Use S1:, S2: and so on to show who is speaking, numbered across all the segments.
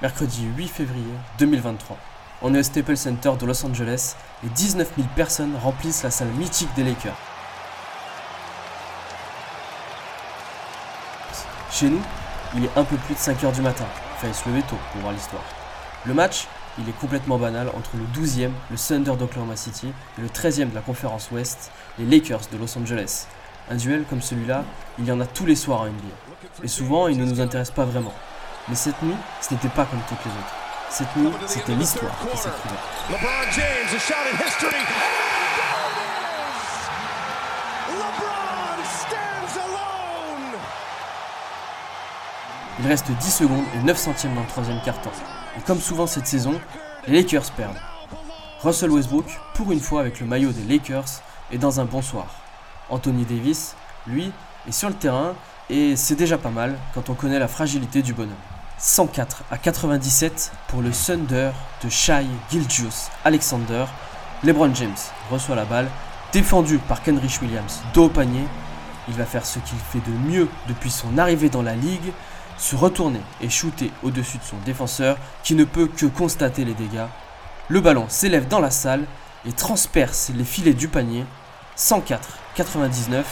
S1: mercredi 8 février 2023. On est au Staples Center de Los Angeles et 19 000 personnes remplissent la salle mythique des Lakers. Chez nous, il est un peu plus de 5 heures du matin. Fallait se lever tôt pour voir l'histoire. Le match, il est complètement banal entre le 12e, le Thunder d'Oklahoma City, et le 13e de la conférence Ouest, les Lakers de Los Angeles. Un duel comme celui-là, il y en a tous les soirs en NBA. Et souvent, il ne nous intéresse pas vraiment. Mais cette nuit, ce n'était pas comme toutes les autres. Cette nuit, c'était l'histoire qui s'écrivait.
S2: LeBron James, a shot in history. LeBron stands alone.
S1: Il reste 10 secondes et 9 centièmes dans le troisième quart-temps. Et comme souvent cette saison, les Lakers perdent. Russell Westbrook, pour une fois avec le maillot des Lakers, est dans un bon soir. Anthony Davis, lui, est sur le terrain et c'est déjà pas mal quand on connaît la fragilité du bonhomme. 104 à 97 pour le Thunder de Shai Gilgius Alexander. LeBron James reçoit la balle, défendu par Kenrich Williams, dos au panier. Il va faire ce qu'il fait de mieux depuis son arrivée dans la ligue, se retourner et shooter au-dessus de son défenseur qui ne peut que constater les dégâts. Le ballon s'élève dans la salle et transperce les filets du panier. 104-99,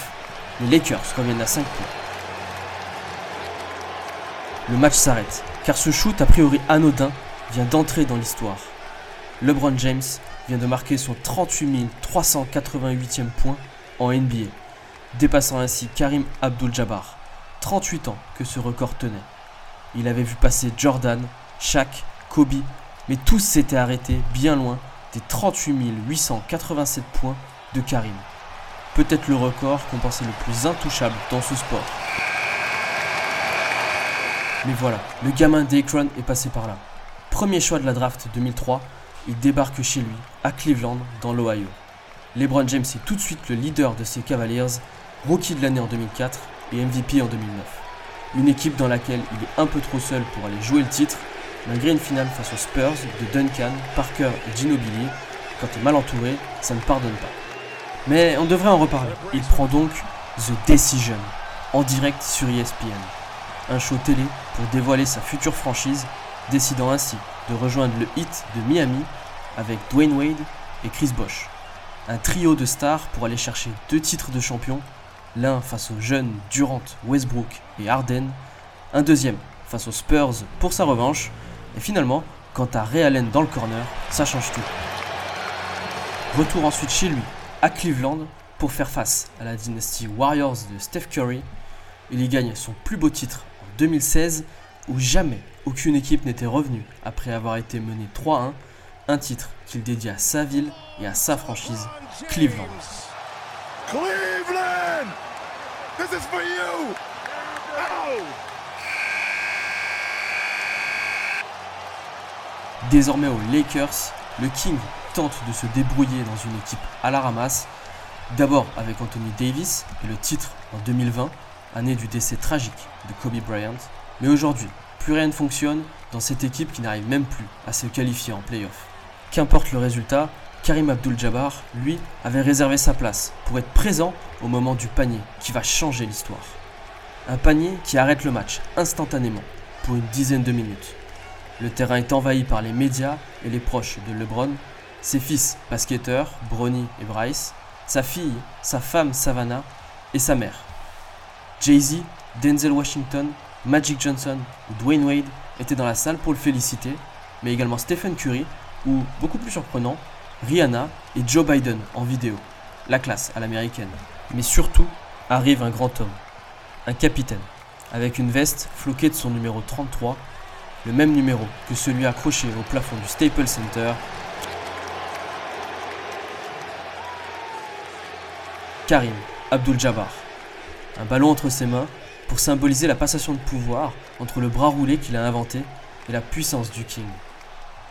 S1: les Lakers reviennent à 5 points. Le match s'arrête, car ce shoot a priori anodin vient d'entrer dans l'histoire. LeBron James vient de marquer son 38 388e point en NBA, dépassant ainsi Karim Abdul-Jabbar. 38 ans que ce record tenait. Il avait vu passer Jordan, Shaq, Kobe, mais tous s'étaient arrêtés bien loin des 38 887 points de Karim. Peut-être le record qu'on pensait le plus intouchable dans ce sport. Mais voilà, le gamin d'Akron est passé par là. Premier choix de la draft 2003, il débarque chez lui, à Cleveland, dans l'Ohio. LeBron James est tout de suite le leader de ses Cavaliers, rookie de l'année en 2004 et MVP en 2009. Une équipe dans laquelle il est un peu trop seul pour aller jouer le titre, malgré une finale face aux Spurs de Duncan, Parker et Ginobili. Quand tu es mal entouré, ça ne pardonne pas. Mais on devrait en reparler. Il prend donc The Decision, en direct sur ESPN un show télé pour dévoiler sa future franchise, décidant ainsi de rejoindre le hit de Miami avec Dwayne Wade et Chris Bosh. Un trio de stars pour aller chercher deux titres de champion, l'un face aux jeunes Durant, Westbrook et Harden, un deuxième face aux Spurs pour sa revanche, et finalement, quant à Ray Allen dans le corner, ça change tout. Retour ensuite chez lui, à Cleveland, pour faire face à la dynastie Warriors de Steph Curry. Il y gagne son plus beau titre 2016 où jamais aucune équipe n'était revenue après avoir été menée 3-1, un titre qu'il dédie à sa ville et à sa franchise, Cleveland.
S2: Cleveland, this is for you. Oh.
S1: Désormais aux Lakers, le King tente de se débrouiller dans une équipe à la ramasse, d'abord avec Anthony Davis et le titre en 2020, année du décès tragique de Kobe Bryant. Mais aujourd'hui, plus rien ne fonctionne dans cette équipe qui n'arrive même plus à se qualifier en playoff. Qu'importe le résultat, Karim Abdul-Jabbar, lui, avait réservé sa place pour être présent au moment du panier qui va changer l'histoire. Un panier qui arrête le match instantanément pour une dizaine de minutes. Le terrain est envahi par les médias et les proches de LeBron, ses fils basketteurs, Bronny et Bryce, sa fille, sa femme Savannah et sa mère, Jay-Z, Denzel Washington, Magic Johnson ou Dwayne Wade étaient dans la salle pour le féliciter, mais également Stephen Curry ou, beaucoup plus surprenant, Rihanna et Joe Biden en vidéo. La classe à l'américaine. Mais surtout, arrive un grand homme, un capitaine, avec une veste floquée de son numéro 33, le même numéro que celui accroché au plafond du Staples Center. Karim Abdul-Jabbar un ballon entre ses mains pour symboliser la passation de pouvoir entre le bras roulé qu'il a inventé et la puissance du King.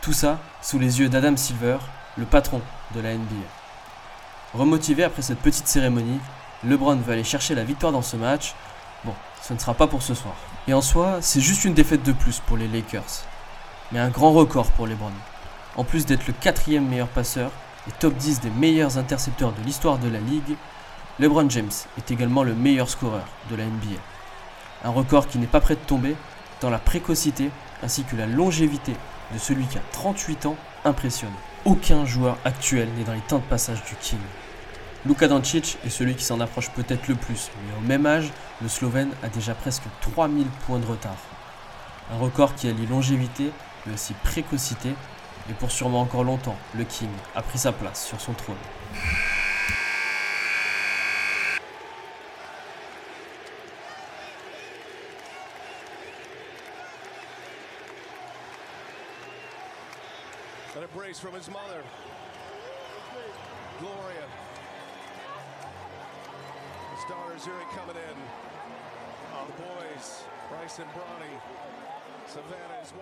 S1: Tout ça sous les yeux d'Adam Silver, le patron de la NBA. Remotivé après cette petite cérémonie, LeBron veut aller chercher la victoire dans ce match. Bon, ce ne sera pas pour ce soir. Et en soi, c'est juste une défaite de plus pour les Lakers. Mais un grand record pour LeBron. En plus d'être le quatrième meilleur passeur et top 10 des meilleurs intercepteurs de l'histoire de la ligue, LeBron James est également le meilleur scoreur de la NBA. Un record qui n'est pas prêt de tomber, dans la précocité ainsi que la longévité de celui qui a 38 ans impressionne. Aucun joueur actuel n'est dans les temps de passage du King. Luka Doncic est celui qui s'en approche peut-être le plus, mais au même âge, le Slovène a déjà presque 3000 points de retard. Un record qui allie longévité, mais aussi précocité, et pour sûrement encore longtemps, le King a pris sa place sur son trône.
S2: a brace from his mother. Gloria. The starters here coming in. The boys, Bryson Bronny, Savannah is white.